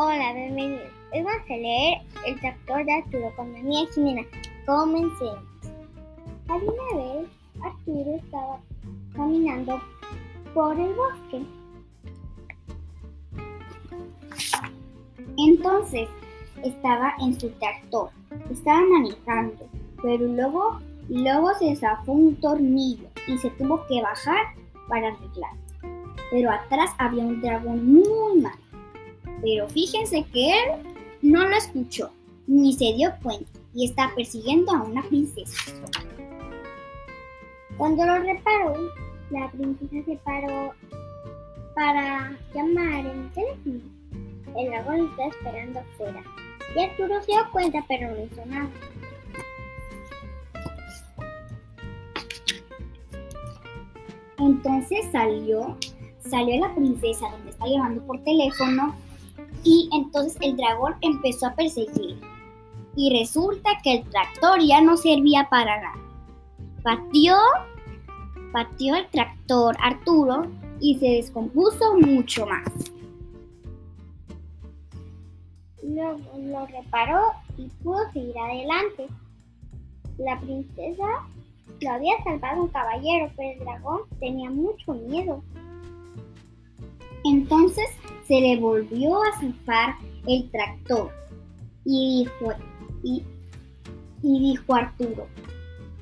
Vamos a leer el tractor de Arturo con amiga Jimena. Comencemos. Alguna vez Arturo estaba caminando por el bosque. Entonces estaba en su tractor, estaba manejando, pero luego, luego se zafó un tornillo y se tuvo que bajar para arreglar. Pero atrás había un dragón muy malo. Pero fíjense que él no lo escuchó, ni se dio cuenta, y está persiguiendo a una princesa. Cuando lo reparó, la princesa se paró para llamar en el teléfono. El dragón está esperando afuera. Y Arturo se dio cuenta, pero no hizo nada. Entonces salió, salió la princesa donde está llamando por teléfono y entonces el dragón empezó a perseguir. Y resulta que el tractor ya no servía para nada. Pateó, pateó el tractor Arturo y se descompuso mucho más. Luego lo reparó y pudo seguir adelante. La princesa lo había salvado un caballero, pero el dragón tenía mucho miedo. Entonces se le volvió a zafar el tractor y dijo, y, dijo Arturo,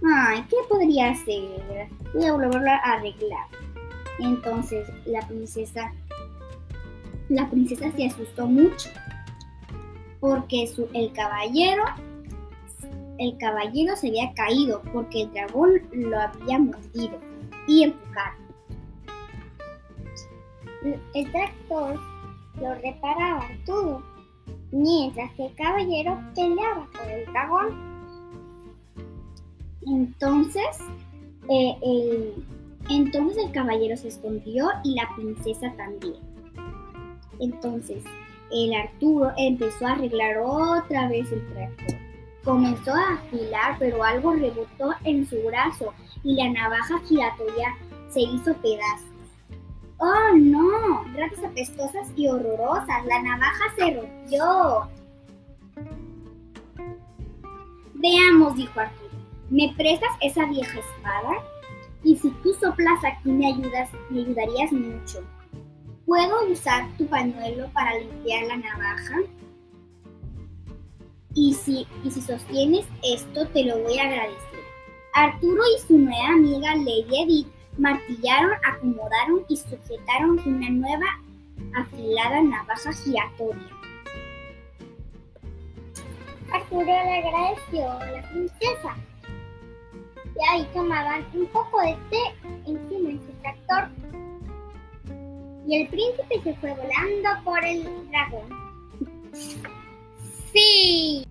ay, ¿qué podría hacer? Voy a volverlo a arreglar. Entonces la princesa, la princesa se asustó mucho porque su, el caballero, el caballero se había caído porque el dragón lo había mordido y empujado. El tractor lo reparaba todo, mientras que el caballero peleaba por el dragón. Entonces, eh, el, entonces el caballero se escondió y la princesa también. Entonces, el Arturo empezó a arreglar otra vez el tractor. Comenzó a afilar, pero algo rebotó en su brazo y la navaja giratoria se hizo pedazos. ¡Oh, no! Ratas apestosas y horrorosas. La navaja se rompió. Veamos, dijo Arturo. ¿Me prestas esa vieja espada? Y si tú soplas aquí me ayudas, me ayudarías mucho. ¿Puedo usar tu pañuelo para limpiar la navaja? Y si, y si sostienes esto, te lo voy a agradecer. Arturo y su nueva amiga Lady Edith martillaron, acomodaron y sujetaron una nueva afilada navaja giratoria. Arturo le agradeció a la princesa y ahí tomaban un poco de té encima de su tractor y el príncipe se fue volando por el dragón. ¡Sí!